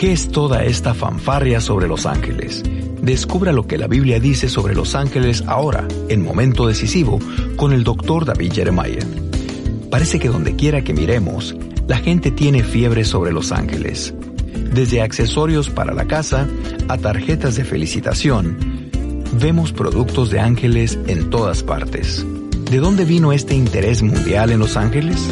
¿Qué es toda esta fanfarria sobre los ángeles? Descubra lo que la Biblia dice sobre los ángeles ahora, en momento decisivo, con el doctor David Jeremiah. Parece que donde quiera que miremos, la gente tiene fiebre sobre los ángeles. Desde accesorios para la casa a tarjetas de felicitación, vemos productos de ángeles en todas partes. ¿De dónde vino este interés mundial en los ángeles?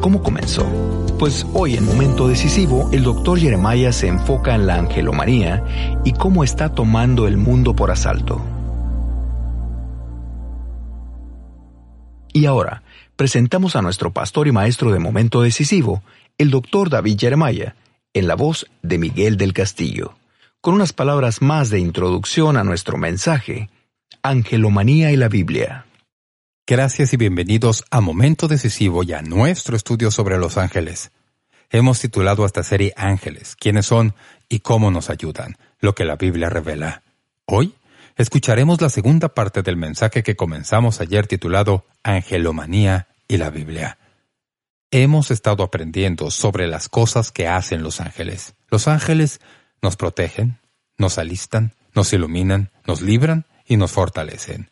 ¿Cómo comenzó? Pues hoy en Momento Decisivo, el doctor Jeremiah se enfoca en la angelomanía y cómo está tomando el mundo por asalto. Y ahora, presentamos a nuestro pastor y maestro de Momento Decisivo, el doctor David Jeremiah, en la voz de Miguel del Castillo, con unas palabras más de introducción a nuestro mensaje, Angelomanía y la Biblia. Gracias y bienvenidos a Momento Decisivo y a nuestro estudio sobre los ángeles. Hemos titulado esta serie Ángeles, quiénes son y cómo nos ayudan, lo que la Biblia revela. Hoy escucharemos la segunda parte del mensaje que comenzamos ayer titulado Angelomanía y la Biblia. Hemos estado aprendiendo sobre las cosas que hacen los ángeles. Los ángeles nos protegen, nos alistan, nos iluminan, nos libran y nos fortalecen.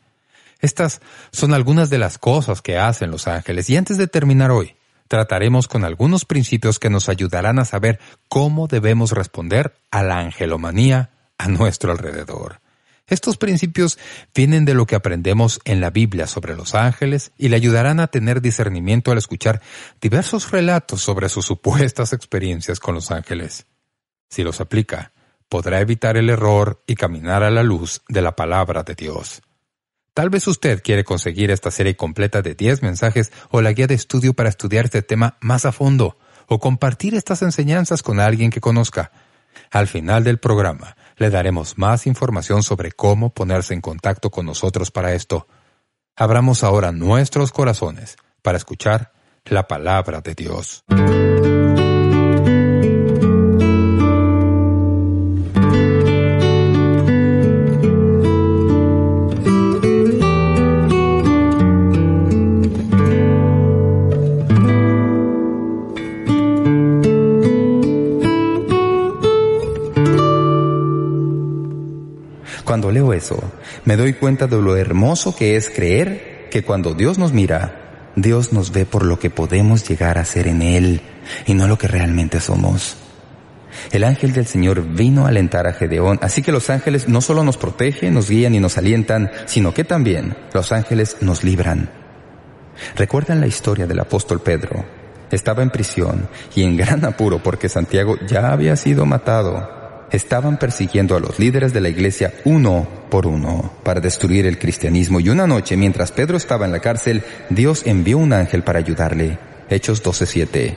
Estas son algunas de las cosas que hacen los ángeles y antes de terminar hoy, trataremos con algunos principios que nos ayudarán a saber cómo debemos responder a la angelomanía a nuestro alrededor. Estos principios vienen de lo que aprendemos en la Biblia sobre los ángeles y le ayudarán a tener discernimiento al escuchar diversos relatos sobre sus supuestas experiencias con los ángeles. Si los aplica, podrá evitar el error y caminar a la luz de la palabra de Dios. Tal vez usted quiere conseguir esta serie completa de 10 mensajes o la guía de estudio para estudiar este tema más a fondo, o compartir estas enseñanzas con alguien que conozca. Al final del programa, le daremos más información sobre cómo ponerse en contacto con nosotros para esto. Abramos ahora nuestros corazones para escuchar la palabra de Dios. Me doy cuenta de lo hermoso que es creer que cuando Dios nos mira, Dios nos ve por lo que podemos llegar a ser en Él y no lo que realmente somos. El ángel del Señor vino a alentar a Gedeón, así que los ángeles no solo nos protegen, nos guían y nos alientan, sino que también los ángeles nos libran. ¿Recuerdan la historia del apóstol Pedro? Estaba en prisión y en gran apuro porque Santiago ya había sido matado estaban persiguiendo a los líderes de la iglesia uno por uno para destruir el cristianismo y una noche mientras Pedro estaba en la cárcel, Dios envió un ángel para ayudarle. Hechos 12.7.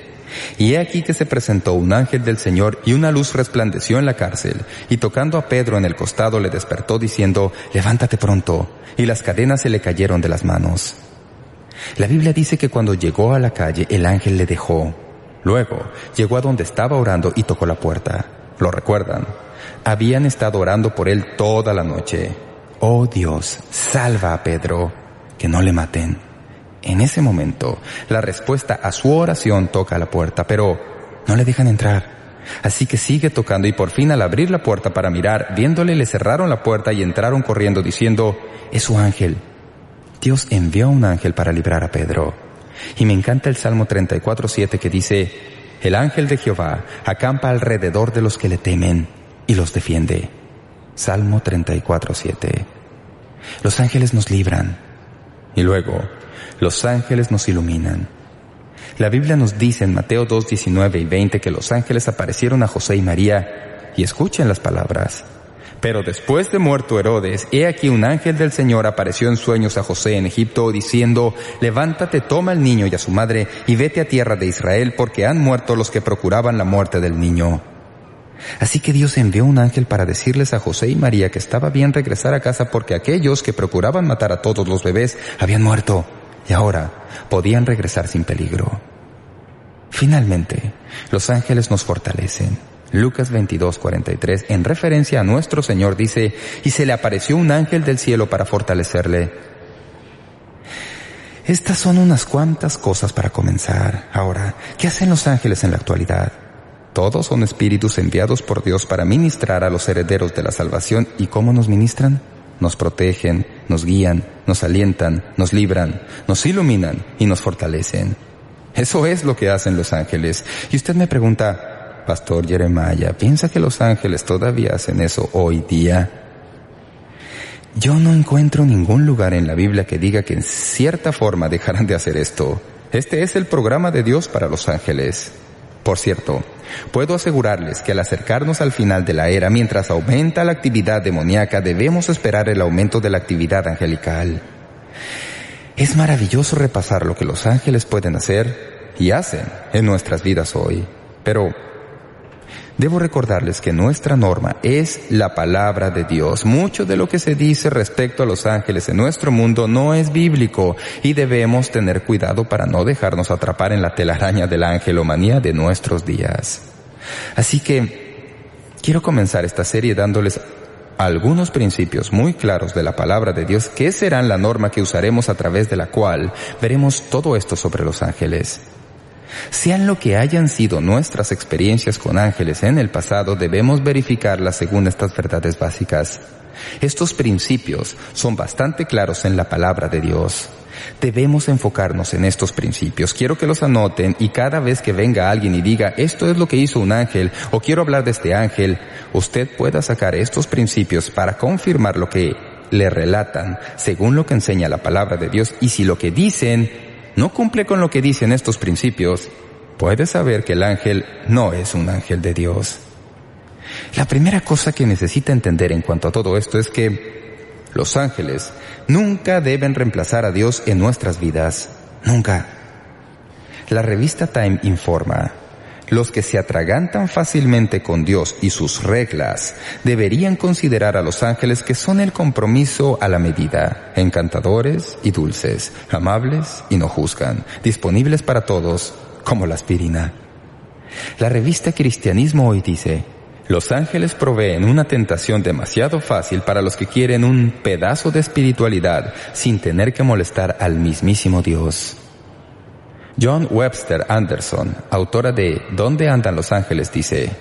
Y he aquí que se presentó un ángel del Señor y una luz resplandeció en la cárcel, y tocando a Pedro en el costado le despertó diciendo, levántate pronto, y las cadenas se le cayeron de las manos. La Biblia dice que cuando llegó a la calle el ángel le dejó. Luego llegó a donde estaba orando y tocó la puerta. ¿Lo recuerdan? Habían estado orando por él toda la noche. Oh Dios, salva a Pedro, que no le maten. En ese momento, la respuesta a su oración toca la puerta, pero no le dejan entrar. Así que sigue tocando y por fin al abrir la puerta para mirar, viéndole le cerraron la puerta y entraron corriendo diciendo, es su ángel. Dios envió a un ángel para librar a Pedro. Y me encanta el Salmo 34.7 que dice, el ángel de Jehová acampa alrededor de los que le temen y los defiende. Salmo 34.7 Los ángeles nos libran. Y luego, los ángeles nos iluminan. La Biblia nos dice en Mateo 2, 19 y 20 que los ángeles aparecieron a José y María y escuchen las palabras. Pero después de muerto Herodes, he aquí un ángel del Señor apareció en sueños a José en Egipto, diciendo, Levántate, toma al niño y a su madre, y vete a tierra de Israel, porque han muerto los que procuraban la muerte del niño. Así que Dios envió un ángel para decirles a José y María que estaba bien regresar a casa porque aquellos que procuraban matar a todos los bebés habían muerto y ahora podían regresar sin peligro. Finalmente, los ángeles nos fortalecen Lucas 22, 43, en referencia a nuestro Señor, dice, y se le apareció un ángel del cielo para fortalecerle. Estas son unas cuantas cosas para comenzar. Ahora, ¿qué hacen los ángeles en la actualidad? Todos son espíritus enviados por Dios para ministrar a los herederos de la salvación. ¿Y cómo nos ministran? Nos protegen, nos guían, nos alientan, nos libran, nos iluminan y nos fortalecen. Eso es lo que hacen los ángeles. Y usted me pregunta, Pastor Jeremiah, ¿piensa que los ángeles todavía hacen eso hoy día? Yo no encuentro ningún lugar en la Biblia que diga que en cierta forma dejarán de hacer esto. Este es el programa de Dios para los ángeles. Por cierto, puedo asegurarles que al acercarnos al final de la era, mientras aumenta la actividad demoníaca, debemos esperar el aumento de la actividad angelical. Es maravilloso repasar lo que los ángeles pueden hacer y hacen en nuestras vidas hoy. Pero Debo recordarles que nuestra norma es la palabra de Dios. Mucho de lo que se dice respecto a los ángeles en nuestro mundo no es bíblico y debemos tener cuidado para no dejarnos atrapar en la telaraña de la angelomanía de nuestros días. Así que quiero comenzar esta serie dándoles algunos principios muy claros de la palabra de Dios que serán la norma que usaremos a través de la cual veremos todo esto sobre los ángeles. Sean lo que hayan sido nuestras experiencias con ángeles en el pasado, debemos verificarlas según estas verdades básicas. Estos principios son bastante claros en la palabra de Dios. Debemos enfocarnos en estos principios. Quiero que los anoten y cada vez que venga alguien y diga, esto es lo que hizo un ángel o quiero hablar de este ángel, usted pueda sacar estos principios para confirmar lo que le relatan según lo que enseña la palabra de Dios y si lo que dicen no cumple con lo que dicen estos principios, puede saber que el ángel no es un ángel de Dios. La primera cosa que necesita entender en cuanto a todo esto es que los ángeles nunca deben reemplazar a Dios en nuestras vidas. Nunca. La revista Time informa los que se atragantan fácilmente con Dios y sus reglas deberían considerar a los ángeles que son el compromiso a la medida, encantadores y dulces, amables y no juzgan, disponibles para todos, como la aspirina. La revista Cristianismo hoy dice, los ángeles proveen una tentación demasiado fácil para los que quieren un pedazo de espiritualidad sin tener que molestar al mismísimo Dios. John Webster Anderson, autora de ¿Dónde andan los ángeles?, dice,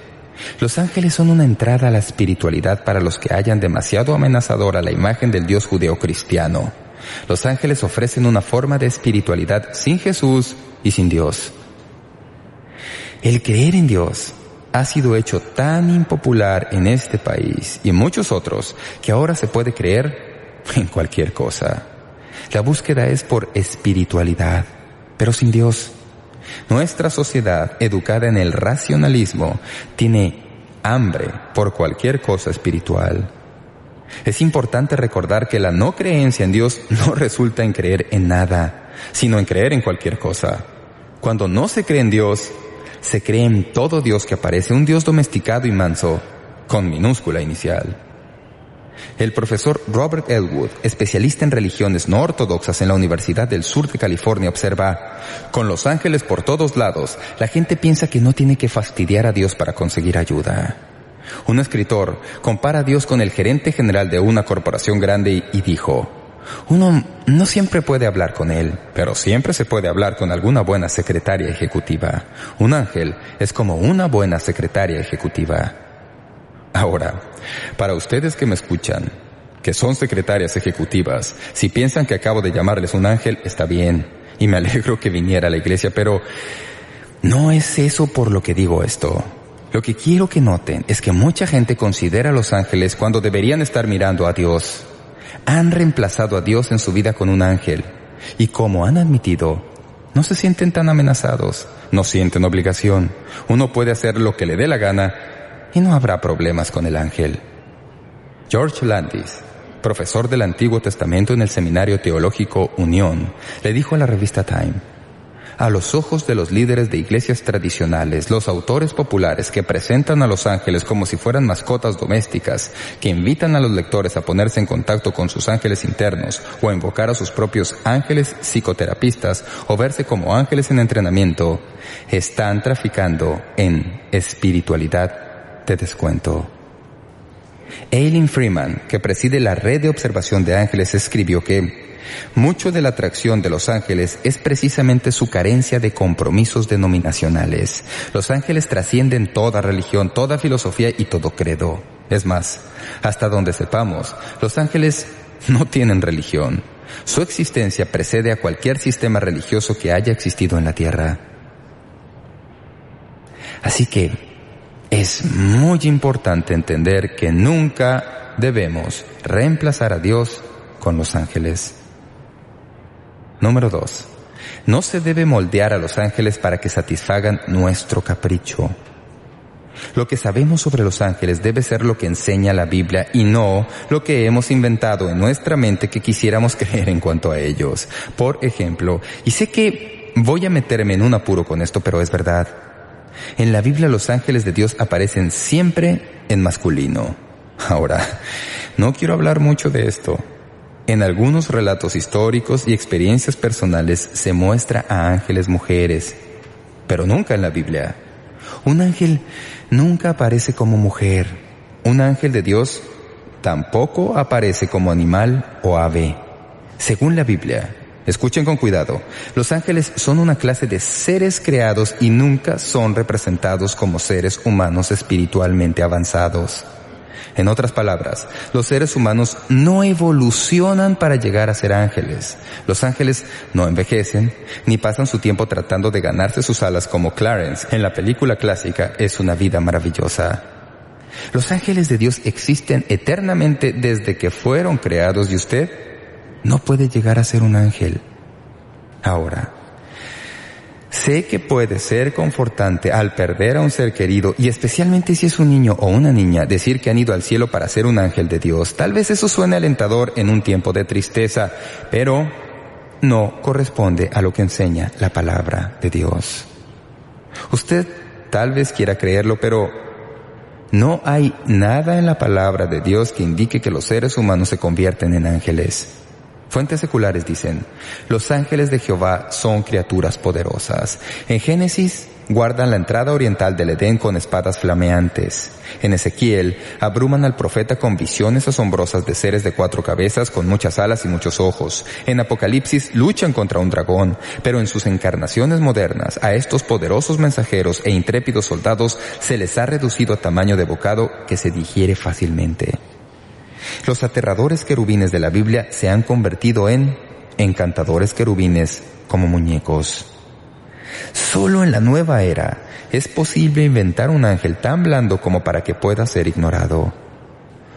Los ángeles son una entrada a la espiritualidad para los que hayan demasiado amenazadora la imagen del Dios judeo-cristiano. Los ángeles ofrecen una forma de espiritualidad sin Jesús y sin Dios. El creer en Dios ha sido hecho tan impopular en este país y en muchos otros que ahora se puede creer en cualquier cosa. La búsqueda es por espiritualidad pero sin Dios. Nuestra sociedad, educada en el racionalismo, tiene hambre por cualquier cosa espiritual. Es importante recordar que la no creencia en Dios no resulta en creer en nada, sino en creer en cualquier cosa. Cuando no se cree en Dios, se cree en todo Dios que aparece, un Dios domesticado y manso, con minúscula inicial. El profesor Robert Elwood, especialista en religiones no ortodoxas en la Universidad del Sur de California, observa, con los ángeles por todos lados, la gente piensa que no tiene que fastidiar a Dios para conseguir ayuda. Un escritor compara a Dios con el gerente general de una corporación grande y dijo, uno no siempre puede hablar con él, pero siempre se puede hablar con alguna buena secretaria ejecutiva. Un ángel es como una buena secretaria ejecutiva. Ahora, para ustedes que me escuchan, que son secretarias ejecutivas, si piensan que acabo de llamarles un ángel, está bien, y me alegro que viniera a la iglesia, pero no es eso por lo que digo esto. Lo que quiero que noten es que mucha gente considera a los ángeles cuando deberían estar mirando a Dios. Han reemplazado a Dios en su vida con un ángel, y como han admitido, no se sienten tan amenazados, no sienten obligación. Uno puede hacer lo que le dé la gana y no habrá problemas con el ángel. George Landis, profesor del Antiguo Testamento en el Seminario Teológico Unión, le dijo a la revista Time, a los ojos de los líderes de iglesias tradicionales, los autores populares que presentan a los ángeles como si fueran mascotas domésticas, que invitan a los lectores a ponerse en contacto con sus ángeles internos o a invocar a sus propios ángeles psicoterapistas o verse como ángeles en entrenamiento, están traficando en espiritualidad de descuento. Eileen Freeman, que preside la red de observación de ángeles, escribió que mucho de la atracción de los ángeles es precisamente su carencia de compromisos denominacionales. Los ángeles trascienden toda religión, toda filosofía y todo credo. Es más, hasta donde sepamos, los ángeles no tienen religión. Su existencia precede a cualquier sistema religioso que haya existido en la Tierra. Así que es muy importante entender que nunca debemos reemplazar a Dios con los ángeles. Número 2. No se debe moldear a los ángeles para que satisfagan nuestro capricho. Lo que sabemos sobre los ángeles debe ser lo que enseña la Biblia y no lo que hemos inventado en nuestra mente que quisiéramos creer en cuanto a ellos. Por ejemplo, y sé que voy a meterme en un apuro con esto, pero es verdad. En la Biblia los ángeles de Dios aparecen siempre en masculino. Ahora, no quiero hablar mucho de esto, en algunos relatos históricos y experiencias personales se muestra a ángeles mujeres, pero nunca en la Biblia. Un ángel nunca aparece como mujer. Un ángel de Dios tampoco aparece como animal o ave. Según la Biblia, escuchen con cuidado, los ángeles son una clase de seres creados y nunca son representados como seres humanos espiritualmente avanzados. En otras palabras, los seres humanos no evolucionan para llegar a ser ángeles. Los ángeles no envejecen, ni pasan su tiempo tratando de ganarse sus alas como Clarence en la película clásica Es una vida maravillosa. Los ángeles de Dios existen eternamente desde que fueron creados y usted no puede llegar a ser un ángel. Ahora, Sé que puede ser confortante al perder a un ser querido y especialmente si es un niño o una niña decir que han ido al cielo para ser un ángel de Dios. Tal vez eso suene alentador en un tiempo de tristeza, pero no corresponde a lo que enseña la palabra de Dios. Usted tal vez quiera creerlo, pero no hay nada en la palabra de Dios que indique que los seres humanos se convierten en ángeles. Fuentes seculares dicen, los ángeles de Jehová son criaturas poderosas. En Génesis guardan la entrada oriental del Edén con espadas flameantes. En Ezequiel abruman al profeta con visiones asombrosas de seres de cuatro cabezas con muchas alas y muchos ojos. En Apocalipsis luchan contra un dragón, pero en sus encarnaciones modernas a estos poderosos mensajeros e intrépidos soldados se les ha reducido a tamaño de bocado que se digiere fácilmente. Los aterradores querubines de la Biblia se han convertido en encantadores querubines como muñecos. Solo en la nueva era es posible inventar un ángel tan blando como para que pueda ser ignorado.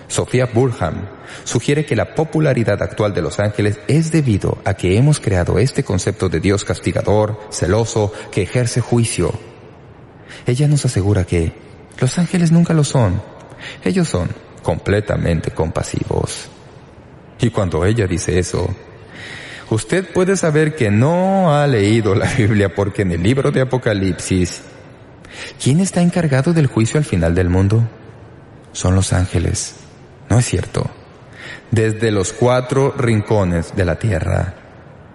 Sofía Burham sugiere que la popularidad actual de los ángeles es debido a que hemos creado este concepto de Dios castigador, celoso, que ejerce juicio. Ella nos asegura que los ángeles nunca lo son. Ellos son completamente compasivos. Y cuando ella dice eso, usted puede saber que no ha leído la Biblia porque en el libro de Apocalipsis, ¿quién está encargado del juicio al final del mundo? Son los ángeles. ¿No es cierto? Desde los cuatro rincones de la tierra.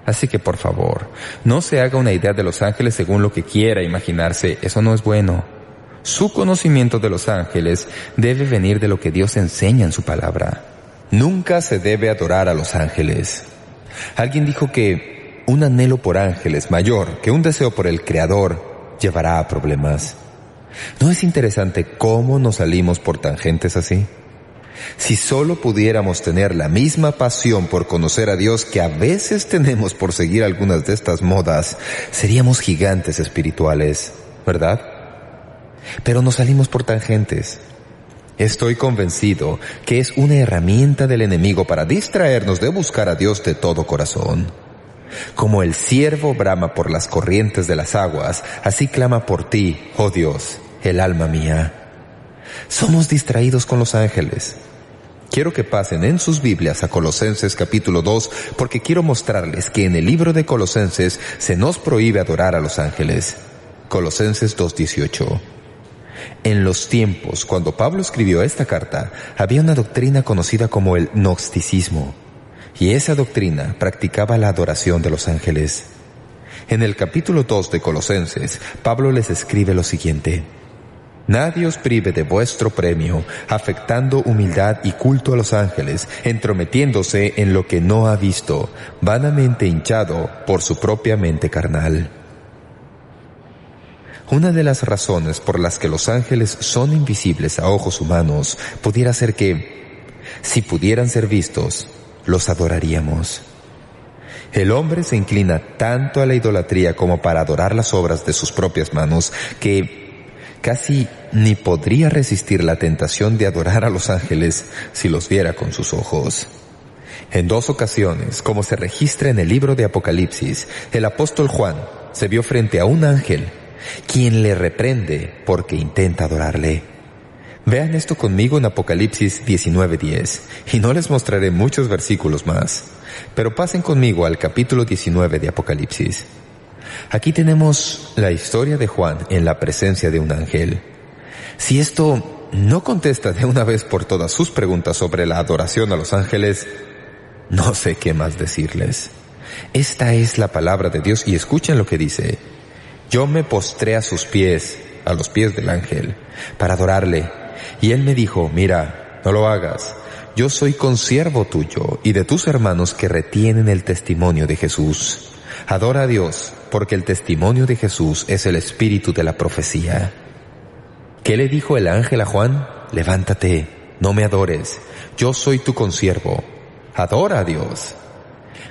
Así que por favor, no se haga una idea de los ángeles según lo que quiera imaginarse. Eso no es bueno. Su conocimiento de los ángeles debe venir de lo que Dios enseña en su palabra. Nunca se debe adorar a los ángeles. Alguien dijo que un anhelo por ángeles mayor que un deseo por el Creador llevará a problemas. ¿No es interesante cómo nos salimos por tangentes así? Si solo pudiéramos tener la misma pasión por conocer a Dios que a veces tenemos por seguir algunas de estas modas, seríamos gigantes espirituales, ¿verdad? Pero nos salimos por tangentes. Estoy convencido que es una herramienta del enemigo para distraernos de buscar a Dios de todo corazón. Como el siervo brama por las corrientes de las aguas, así clama por ti, oh Dios, el alma mía. Somos distraídos con los ángeles. Quiero que pasen en sus Biblias a Colosenses capítulo 2 porque quiero mostrarles que en el libro de Colosenses se nos prohíbe adorar a los ángeles. Colosenses 2.18 En los tiempos, cuando Pablo escribió esta carta, había una doctrina conocida como el gnosticismo, y esa doctrina practicaba la adoración de los ángeles. En el capítulo 2 de Colosenses, Pablo les escribe lo siguiente. Nadie os prive de vuestro premio, afectando humildad y culto a los ángeles, entrometiéndose en lo que no ha visto, vanamente hinchado por su propia mente carnal. Una de las razones por las que los ángeles son invisibles a ojos humanos pudiera ser que, si pudieran ser vistos, los adoraríamos. El hombre se inclina tanto a la idolatría como para adorar las obras de sus propias manos que casi ni podría resistir la tentación de adorar a los ángeles si los viera con sus ojos. En dos ocasiones, como se registra en el libro de Apocalipsis, el apóstol Juan se vio frente a un ángel, quien le reprende porque intenta adorarle. Vean esto conmigo en Apocalipsis 19.10, y no les mostraré muchos versículos más, pero pasen conmigo al capítulo 19 de Apocalipsis. Aquí tenemos la historia de Juan en la presencia de un ángel. Si esto no contesta de una vez por todas sus preguntas sobre la adoración a los ángeles, no sé qué más decirles. Esta es la palabra de Dios y escuchen lo que dice. Yo me postré a sus pies, a los pies del ángel, para adorarle. Y él me dijo, mira, no lo hagas. Yo soy consiervo tuyo y de tus hermanos que retienen el testimonio de Jesús. Adora a Dios, porque el testimonio de Jesús es el espíritu de la profecía. ¿Qué le dijo el ángel a Juan? Levántate, no me adores, yo soy tu consiervo. Adora a Dios.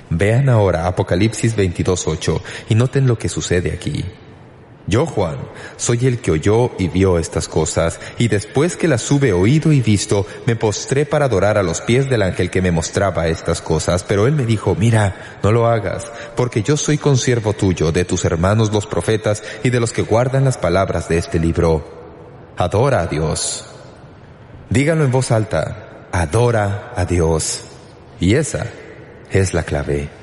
Vean ahora Apocalipsis 22.8 y noten lo que sucede aquí. Yo, Juan, soy el que oyó y vio estas cosas, y después que las hube oído y visto, me postré para adorar a los pies del ángel que me mostraba estas cosas, pero él me dijo, mira, no lo hagas, porque yo soy consiervo tuyo, de tus hermanos los profetas y de los que guardan las palabras de este libro. Adora a Dios. Díganlo en voz alta, adora a Dios. Y esa es la clave.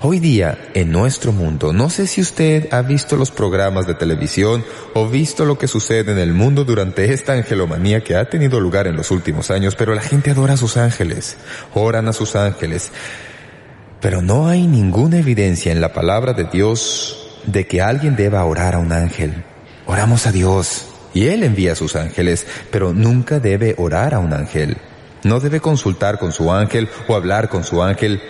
Hoy día, en nuestro mundo, no sé si usted ha visto los programas de televisión o visto lo que sucede en el mundo durante esta angelomanía que ha tenido lugar en los últimos años, pero la gente adora a sus ángeles, oran a sus ángeles. Pero no hay ninguna evidencia en la palabra de Dios de que alguien deba orar a un ángel. Oramos a Dios y Él envía a sus ángeles, pero nunca debe orar a un ángel. No debe consultar con su ángel o hablar con su ángel.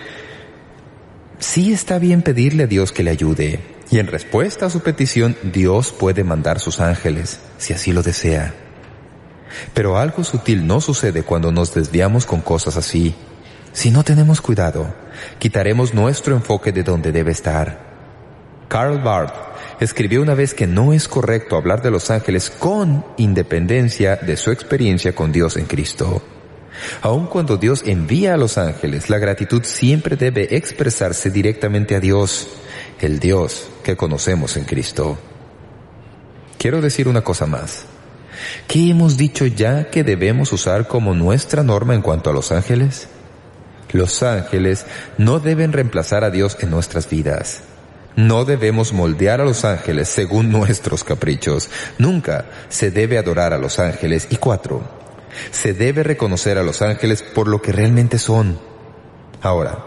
Sí está bien pedirle a Dios que le ayude, y en respuesta a su petición Dios puede mandar sus ángeles, si así lo desea. Pero algo sutil no sucede cuando nos desviamos con cosas así. Si no tenemos cuidado, quitaremos nuestro enfoque de donde debe estar. Karl Barth escribió una vez que no es correcto hablar de los ángeles con independencia de su experiencia con Dios en Cristo. Aun cuando Dios envía a los ángeles, la gratitud siempre debe expresarse directamente a Dios, el Dios que conocemos en Cristo. Quiero decir una cosa más. ¿Qué hemos dicho ya que debemos usar como nuestra norma en cuanto a los ángeles? Los ángeles no deben reemplazar a Dios en nuestras vidas. No debemos moldear a los ángeles según nuestros caprichos. Nunca se debe adorar a los ángeles. Y cuatro, se debe reconocer a los ángeles por lo que realmente son. Ahora,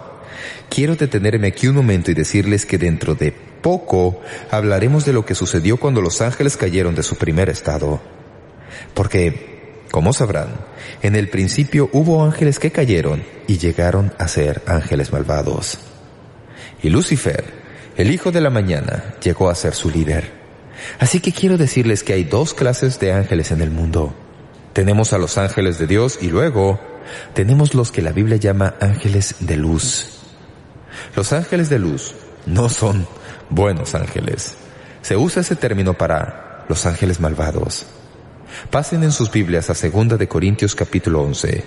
quiero detenerme aquí un momento y decirles que dentro de poco hablaremos de lo que sucedió cuando los ángeles cayeron de su primer estado. Porque, como sabrán, en el principio hubo ángeles que cayeron y llegaron a ser ángeles malvados. Y Lucifer, el hijo de la mañana, llegó a ser su líder. Así que quiero decirles que hay dos clases de ángeles en el mundo. Tenemos a los ángeles de Dios y luego tenemos los que la Biblia llama ángeles de luz. Los ángeles de luz no son buenos ángeles. Se usa ese término para los ángeles malvados. Pasen en sus Biblias a 2 de Corintios capítulo 11.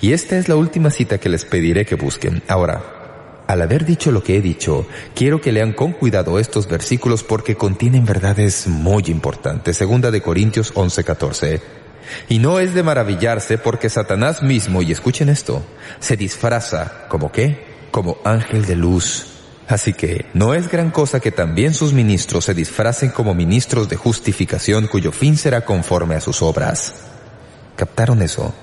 Y esta es la última cita que les pediré que busquen. Ahora, al haber dicho lo que he dicho, quiero que lean con cuidado estos versículos porque contienen verdades muy importantes. Segunda de Corintios 11, 14. Y no es de maravillarse porque Satanás mismo, y escuchen esto, se disfraza como qué? Como ángel de luz. Así que no es gran cosa que también sus ministros se disfracen como ministros de justificación cuyo fin será conforme a sus obras. ¿Captaron eso?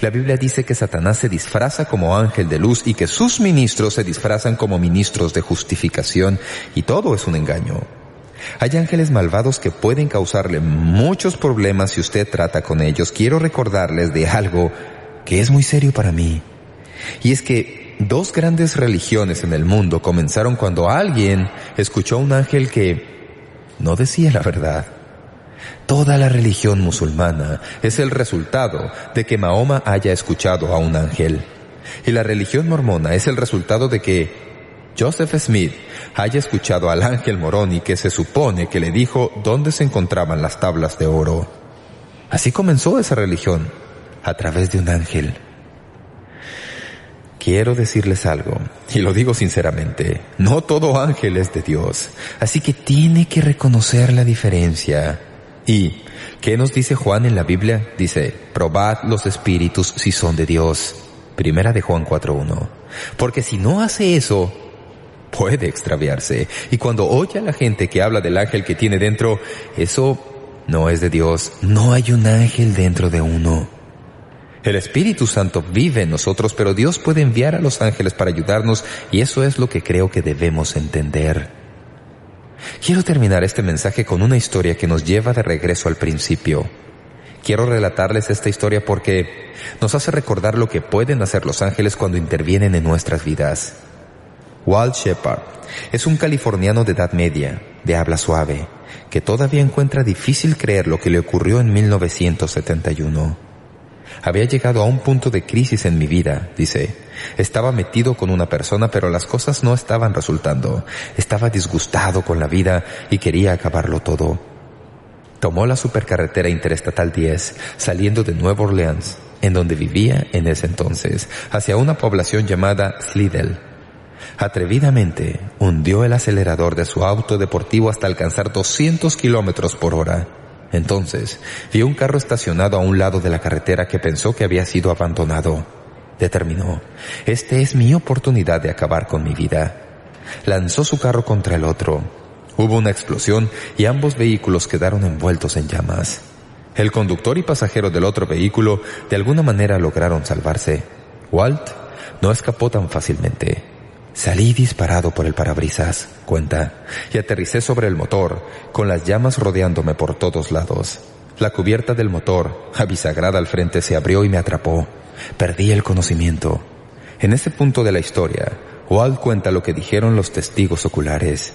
La Biblia dice que Satanás se disfraza como ángel de luz y que sus ministros se disfrazan como ministros de justificación y todo es un engaño. Hay ángeles malvados que pueden causarle muchos problemas si usted trata con ellos. Quiero recordarles de algo que es muy serio para mí. Y es que dos grandes religiones en el mundo comenzaron cuando alguien escuchó a un ángel que no decía la verdad. Toda la religión musulmana es el resultado de que Mahoma haya escuchado a un ángel. Y la religión mormona es el resultado de que Joseph Smith haya escuchado al ángel Moroni que se supone que le dijo dónde se encontraban las tablas de oro. Así comenzó esa religión, a través de un ángel. Quiero decirles algo, y lo digo sinceramente, no todo ángel es de Dios, así que tiene que reconocer la diferencia. ¿Y qué nos dice Juan en la Biblia? Dice, probad los espíritus si son de Dios. Primera de Juan 4.1. Porque si no hace eso, puede extraviarse. Y cuando oye a la gente que habla del ángel que tiene dentro, eso no es de Dios. No hay un ángel dentro de uno. El Espíritu Santo vive en nosotros, pero Dios puede enviar a los ángeles para ayudarnos y eso es lo que creo que debemos entender. Quiero terminar este mensaje con una historia que nos lleva de regreso al principio. Quiero relatarles esta historia porque nos hace recordar lo que pueden hacer los ángeles cuando intervienen en nuestras vidas. Walt Shepard es un californiano de edad media, de habla suave, que todavía encuentra difícil creer lo que le ocurrió en 1971. Había llegado a un punto de crisis en mi vida, dice. Estaba metido con una persona, pero las cosas no estaban resultando. Estaba disgustado con la vida y quería acabarlo todo. Tomó la supercarretera interestatal 10, saliendo de Nueva Orleans, en donde vivía en ese entonces, hacia una población llamada Slidell Atrevidamente hundió el acelerador de su auto deportivo hasta alcanzar 200 kilómetros por hora. Entonces, vio un carro estacionado a un lado de la carretera que pensó que había sido abandonado. Determinó, esta es mi oportunidad de acabar con mi vida. Lanzó su carro contra el otro. Hubo una explosión y ambos vehículos quedaron envueltos en llamas. El conductor y pasajero del otro vehículo de alguna manera lograron salvarse. Walt no escapó tan fácilmente. Salí disparado por el parabrisas, cuenta, y aterricé sobre el motor, con las llamas rodeándome por todos lados. La cubierta del motor, abisagrada al frente, se abrió y me atrapó. Perdí el conocimiento. En ese punto de la historia, Walt cuenta lo que dijeron los testigos oculares.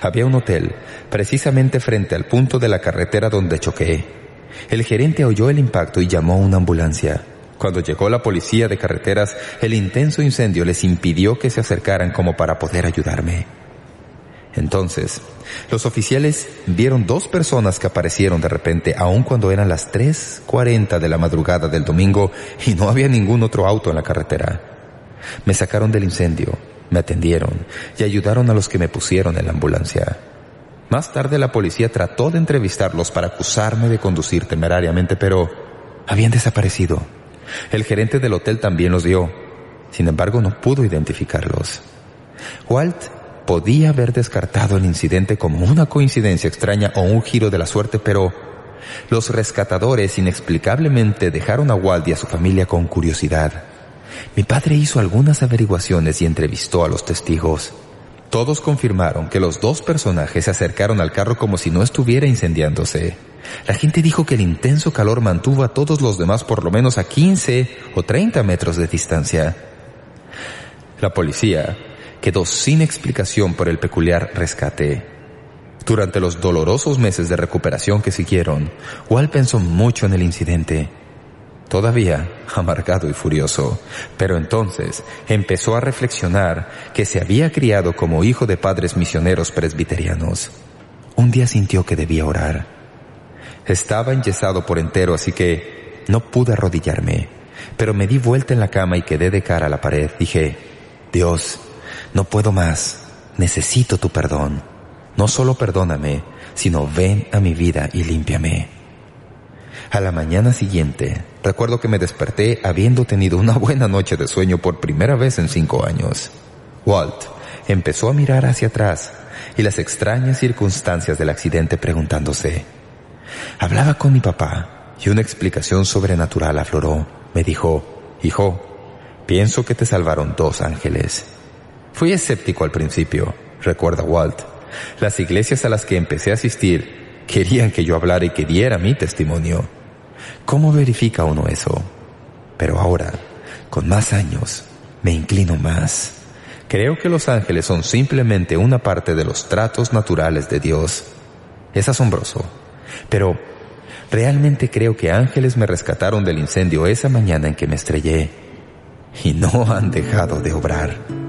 Había un hotel, precisamente frente al punto de la carretera donde choqué. El gerente oyó el impacto y llamó a una ambulancia. Cuando llegó la policía de carreteras, el intenso incendio les impidió que se acercaran como para poder ayudarme. Entonces, los oficiales vieron dos personas que aparecieron de repente aun cuando eran las 3.40 de la madrugada del domingo y no había ningún otro auto en la carretera. Me sacaron del incendio, me atendieron y ayudaron a los que me pusieron en la ambulancia. Más tarde la policía trató de entrevistarlos para acusarme de conducir temerariamente, pero habían desaparecido. El gerente del hotel también los vio. Sin embargo, no pudo identificarlos. Walt podía haber descartado el incidente como una coincidencia extraña o un giro de la suerte, pero los rescatadores inexplicablemente dejaron a Walt y a su familia con curiosidad. Mi padre hizo algunas averiguaciones y entrevistó a los testigos. Todos confirmaron que los dos personajes se acercaron al carro como si no estuviera incendiándose. La gente dijo que el intenso calor mantuvo a todos los demás por lo menos a 15 o 30 metros de distancia. La policía quedó sin explicación por el peculiar rescate. Durante los dolorosos meses de recuperación que siguieron, Walt pensó mucho en el incidente. Todavía amargado y furioso, pero entonces empezó a reflexionar que se había criado como hijo de padres misioneros presbiterianos. Un día sintió que debía orar. Estaba enyesado por entero, así que no pude arrodillarme. Pero me di vuelta en la cama y quedé de cara a la pared. Dije, Dios, no puedo más. Necesito tu perdón. No solo perdóname, sino ven a mi vida y límpiame. A la mañana siguiente, recuerdo que me desperté habiendo tenido una buena noche de sueño por primera vez en cinco años. Walt empezó a mirar hacia atrás y las extrañas circunstancias del accidente preguntándose. Hablaba con mi papá y una explicación sobrenatural afloró. Me dijo, hijo, pienso que te salvaron dos ángeles. Fui escéptico al principio, recuerda Walt. Las iglesias a las que empecé a asistir querían que yo hablara y que diera mi testimonio. ¿Cómo verifica uno eso? Pero ahora, con más años, me inclino más. Creo que los ángeles son simplemente una parte de los tratos naturales de Dios. Es asombroso. Pero realmente creo que ángeles me rescataron del incendio esa mañana en que me estrellé. Y no han dejado de obrar.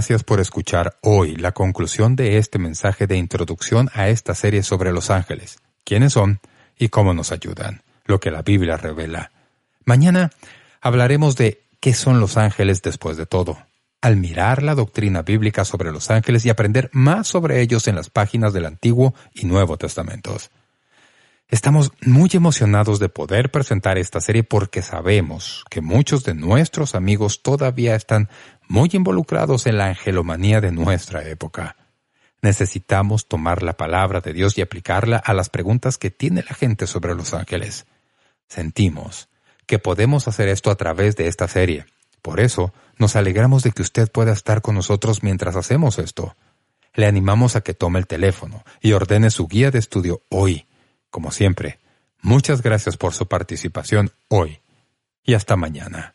Gracias por escuchar hoy la conclusión de este mensaje de introducción a esta serie sobre los ángeles, quiénes son y cómo nos ayudan, lo que la Biblia revela. Mañana hablaremos de qué son los ángeles después de todo, al mirar la doctrina bíblica sobre los ángeles y aprender más sobre ellos en las páginas del Antiguo y Nuevo Testamentos. Estamos muy emocionados de poder presentar esta serie porque sabemos que muchos de nuestros amigos todavía están muy involucrados en la angelomanía de nuestra época. Necesitamos tomar la palabra de Dios y aplicarla a las preguntas que tiene la gente sobre los ángeles. Sentimos que podemos hacer esto a través de esta serie. Por eso, nos alegramos de que usted pueda estar con nosotros mientras hacemos esto. Le animamos a que tome el teléfono y ordene su guía de estudio hoy. Como siempre, muchas gracias por su participación hoy y hasta mañana.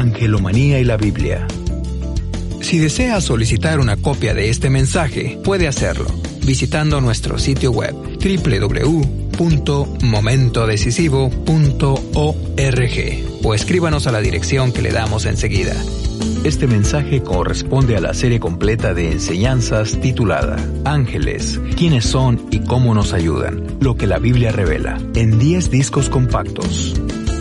Angelomanía y la Biblia. Si desea solicitar una copia de este mensaje, puede hacerlo visitando nuestro sitio web www.momentodecisivo.org o escríbanos a la dirección que le damos enseguida. Este mensaje corresponde a la serie completa de enseñanzas titulada Ángeles, quiénes son y cómo nos ayudan, lo que la Biblia revela, en 10 discos compactos.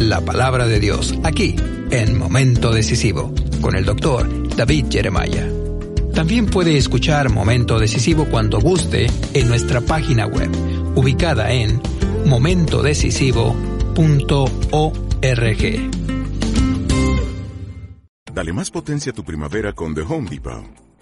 la palabra de Dios aquí en Momento Decisivo con el doctor David Jeremiah. También puede escuchar Momento Decisivo cuando guste en nuestra página web, ubicada en momentodecisivo.org. Dale más potencia a tu primavera con The Home Depot.